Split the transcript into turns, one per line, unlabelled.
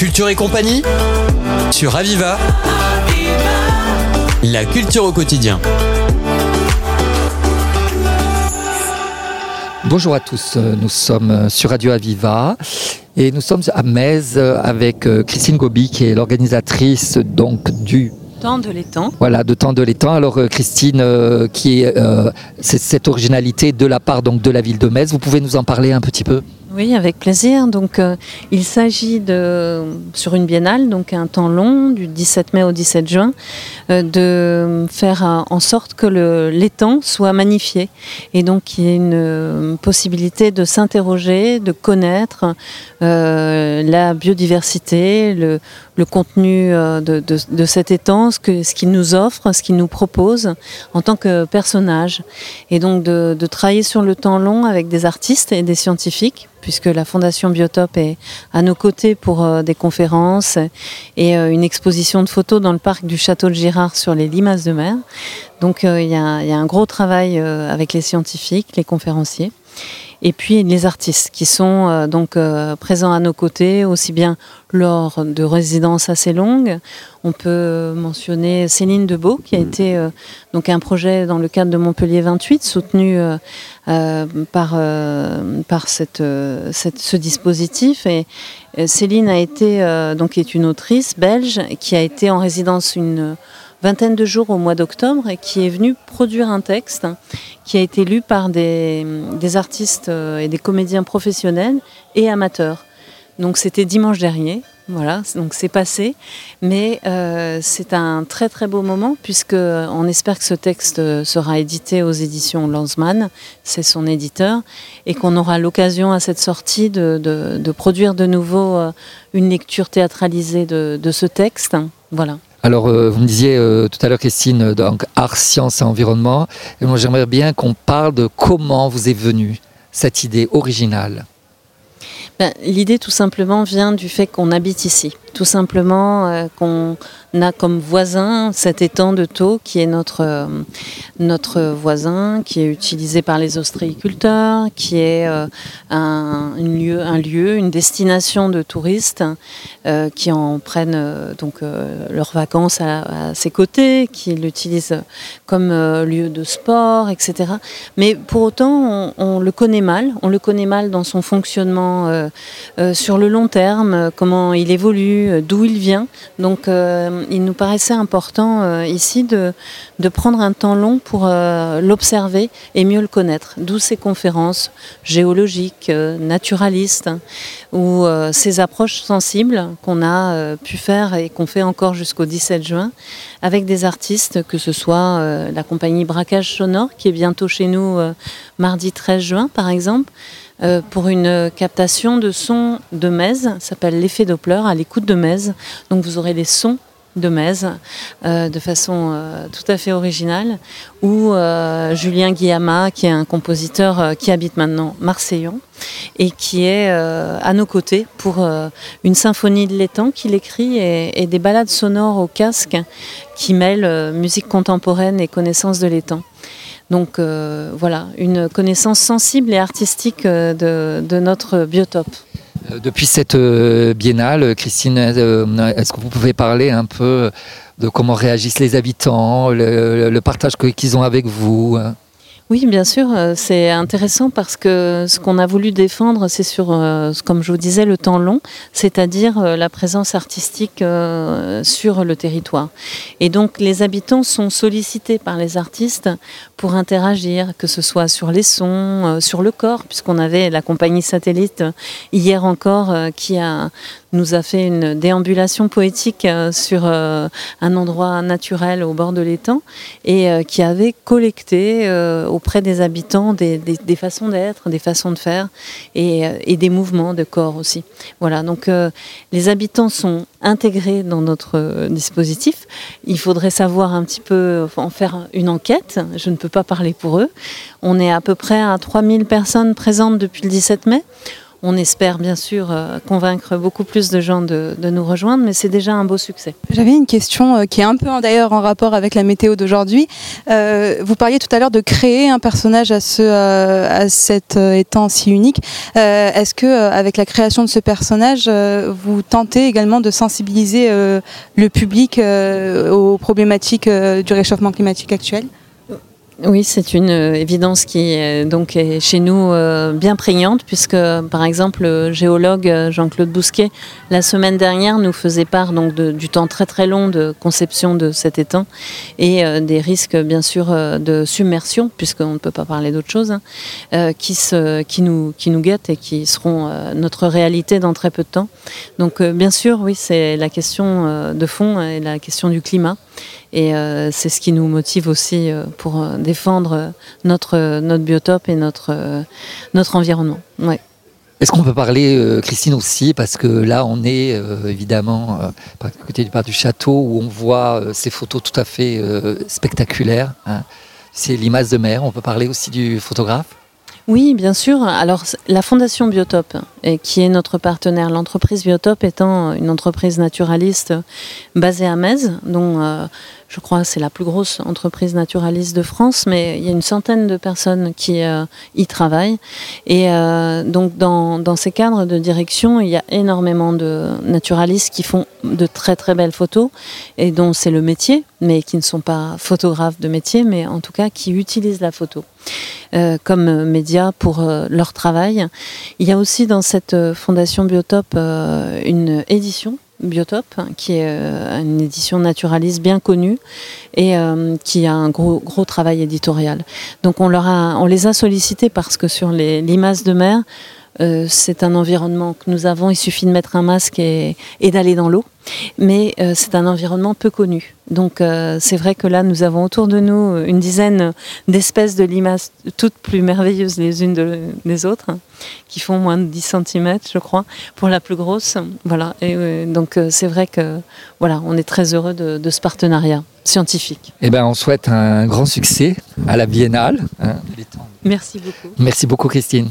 Culture et compagnie sur Aviva. La culture au quotidien.
Bonjour à tous, nous sommes sur Radio Aviva et nous sommes à Metz avec Christine Gobi qui est l'organisatrice donc du
Temps de l'étang.
Voilà, de temps de l'étang. Alors Christine, qui est cette originalité de la part donc de la ville de Metz, vous pouvez nous en parler un petit peu?
Oui, avec plaisir. Donc, euh, il s'agit de, sur une biennale, donc un temps long, du 17 mai au 17 juin, euh, de faire euh, en sorte que l'étang soit magnifié et donc qu'il y ait une possibilité de s'interroger, de connaître la biodiversité, le, le contenu de, de, de, cet étang, ce qu'il nous offre, ce qu'il nous propose en tant que personnage. Et donc de, de travailler sur le temps long avec des artistes et des scientifiques puisque la Fondation Biotope est à nos côtés pour euh, des conférences et euh, une exposition de photos dans le parc du château de Girard sur les limaces de mer. Donc euh, il y, y, a un gros travail avec les scientifiques, les conférenciers et puis les artistes qui sont euh, donc euh, présents à nos côtés, aussi bien lors de résidences assez longues. On peut mentionner Céline Debeau, qui a été euh, donc un projet dans le cadre de Montpellier 28, soutenu par, par cette, cette, ce dispositif. Et Céline a été, donc est une autrice belge qui a été en résidence une vingtaine de jours au mois d'octobre et qui est venu produire un texte qui a été lu par des, des artistes euh, et des comédiens professionnels et amateurs. Donc c'était dimanche dernier, voilà, donc c'est passé, mais euh, c'est un très très beau moment puisque on espère que ce texte sera édité aux éditions Lanzmann, c'est son éditeur, et qu'on aura l'occasion à cette sortie de, de, de, produire de nouveau euh, une lecture théâtralisée de, de ce texte, voilà.
Alors, euh, vous me disiez euh, tout à l'heure, Christine, euh, donc art, science et environnement. Et moi, j'aimerais bien qu'on parle de comment vous est venue cette idée originale.
Ben, L'idée, tout simplement, vient du fait qu'on habite ici. Tout simplement euh, qu'on a comme voisin cet étang de Thau qui est notre, euh, voisin, qui est utilisé par les ostréiculteurs, qui est euh, un, lieu, un lieu, une destination de touristes qui en prennent donc leurs vacances à, ses côtés, qui l'utilisent comme lieu de sport, etc. Mais pour autant, on, le connaît mal. On le connaît mal dans son fonctionnement sur le long terme, comment il évolue euh, d'où il vient. Donc euh, il nous paraissait important euh, ici de, prendre un temps long pour euh, l'observer et mieux le connaître. D'où ces conférences géologiques, euh, naturalistes, ou euh, ces approches sensibles qu'on a pu faire et qu'on fait encore jusqu'au 17 juin avec des artistes, que ce soit la compagnie Braquage Sonore qui est bientôt chez nous mardi 13 juin par exemple. Euh, pour une captation de sons de Metz, s'appelle l'effet Doppler, à l'écoute de Metz. Donc vous aurez les sons de Metz euh, de façon euh, tout à fait originale, ou euh, Julien Guillama, qui est un compositeur qui habite maintenant Marseillon et qui est à nos côtés pour une symphonie de l'étang qu'il écrit et, et, des balades sonores au casque qui mêlent musique contemporaine et connaissance de l'étang. Donc euh, voilà, une connaissance sensible et artistique euh, de, notre biotope.
Euh, depuis cette biennale, Christine, est-ce que vous pouvez parler un peu de comment réagissent les habitants, le, le partage qu'ils ont avec vous
oui, bien sûr, c'est intéressant parce que ce qu'on a voulu défendre, c'est sur, comme je vous disais, le temps long, c'est-à-dire la présence artistique sur le territoire. Et donc les habitants sont sollicités par les artistes pour interagir, que ce soit sur les sons, sur le corps, puisqu'on avait la compagnie satellite hier encore qui nous a fait une déambulation poétique euh, sur euh, un endroit naturel au bord de l'étang et euh, qui avait collecté auprès des habitants des, façons d'être, des façons de faire et, et, des mouvements de corps aussi. Voilà, donc les habitants sont intégrés dans notre dispositif. Il faudrait savoir un petit peu en faire une enquête. Je ne peux pas parler pour eux. On est à peu près à 3000 personnes présentes depuis le 17 mai. On espère bien sûr euh, convaincre beaucoup plus de gens de, nous rejoindre, mais c'est déjà un beau succès.
J'avais une question euh, qui est un peu d'ailleurs en rapport avec la météo d'aujourd'hui. Euh, vous parliez tout à l'heure de créer un personnage à, ce, à cet étang si unique. Est-ce que avec la création de ce personnage, vous tentez également de sensibiliser le public aux problématiques du réchauffement climatique actuel?
Oui, c'est une euh, évidence qui est, donc est chez nous euh, bien prégnante, puisque par exemple le géologue euh, Jean-Claude Bousquet, la semaine dernière, nous faisait part donc du temps très très long de conception de cet étang et des risques bien sûr de submersion, puisqu'on ne peut pas parler d'autre chose, hein, qui, se, qui, nous, qui nous guettent et qui seront notre réalité dans très peu de temps. Donc bien sûr, oui, c'est la question de fond et la question du climat. Et euh, c'est ce qui nous motive aussi euh, pour euh, défendre notre, notre biotope et notre, notre environnement.
Est-ce qu'on peut parler, Christine, aussi, parce que là, on est évidemment à côté du parc du château où on voit ces photos tout à fait spectaculaires. Hein. C'est l'image de mer. On peut parler aussi du photographe?
Oui, bien sûr. Alors, la Fondation Biotope, qui est notre partenaire, l'entreprise Biotope étant une entreprise naturaliste basée à Metz, dont je crois c'est la plus grosse entreprise naturaliste de France, mais il y a une centaine de personnes qui euh, y travaillent. Et euh, donc dans, dans, ces cadres de direction, il y a énormément de naturalistes qui font de très très belles photos et dont c'est le métier, mais qui ne sont pas photographes de métier, mais en tout cas qui utilisent la photo. Euh, comme média pour leur travail. Il y a aussi dans cette fondation Biotope une édition Biotope, qui est euh, une édition naturaliste bien connue et euh, qui a un gros, gros travail éditorial. Donc on, leur a, on les a sollicités parce que sur les limaces de mer, euh, c'est un environnement que nous avons, il suffit de mettre un masque et, d'aller dans l'eau. Mais euh, c'est un environnement peu connu. Donc euh, c'est vrai que là, nous avons autour de nous une dizaine d'espèces de limaces, toutes plus merveilleuses les unes des autres, hein, qui font moins de 10 cm, je crois, pour la plus grosse. Voilà. Et donc c'est vrai que voilà, on est très heureux de, ce partenariat scientifique.
Eh ben, on souhaite un grand succès à la Biennale. Hein,
Merci beaucoup.
Merci beaucoup, Christine.